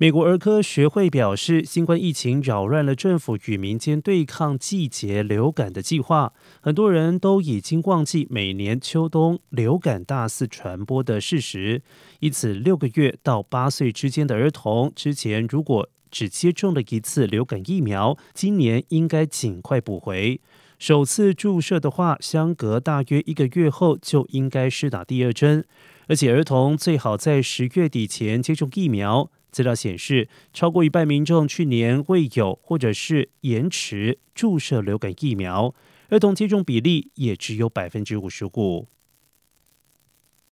美国儿科学会表示，新冠疫情扰乱了政府与民间对抗季节流感的计划。很多人都已经忘记每年秋冬流感大肆传播的事实，因此六个月到八岁之间的儿童之前如果只接种了一次流感疫苗，今年应该尽快补回。首次注射的话，相隔大约一个月后就应该施打第二针，而且儿童最好在十月底前接种疫苗。资料显示，超过一半民众去年未有或者是延迟注射流感疫苗，儿童接种比例也只有百分之五十五。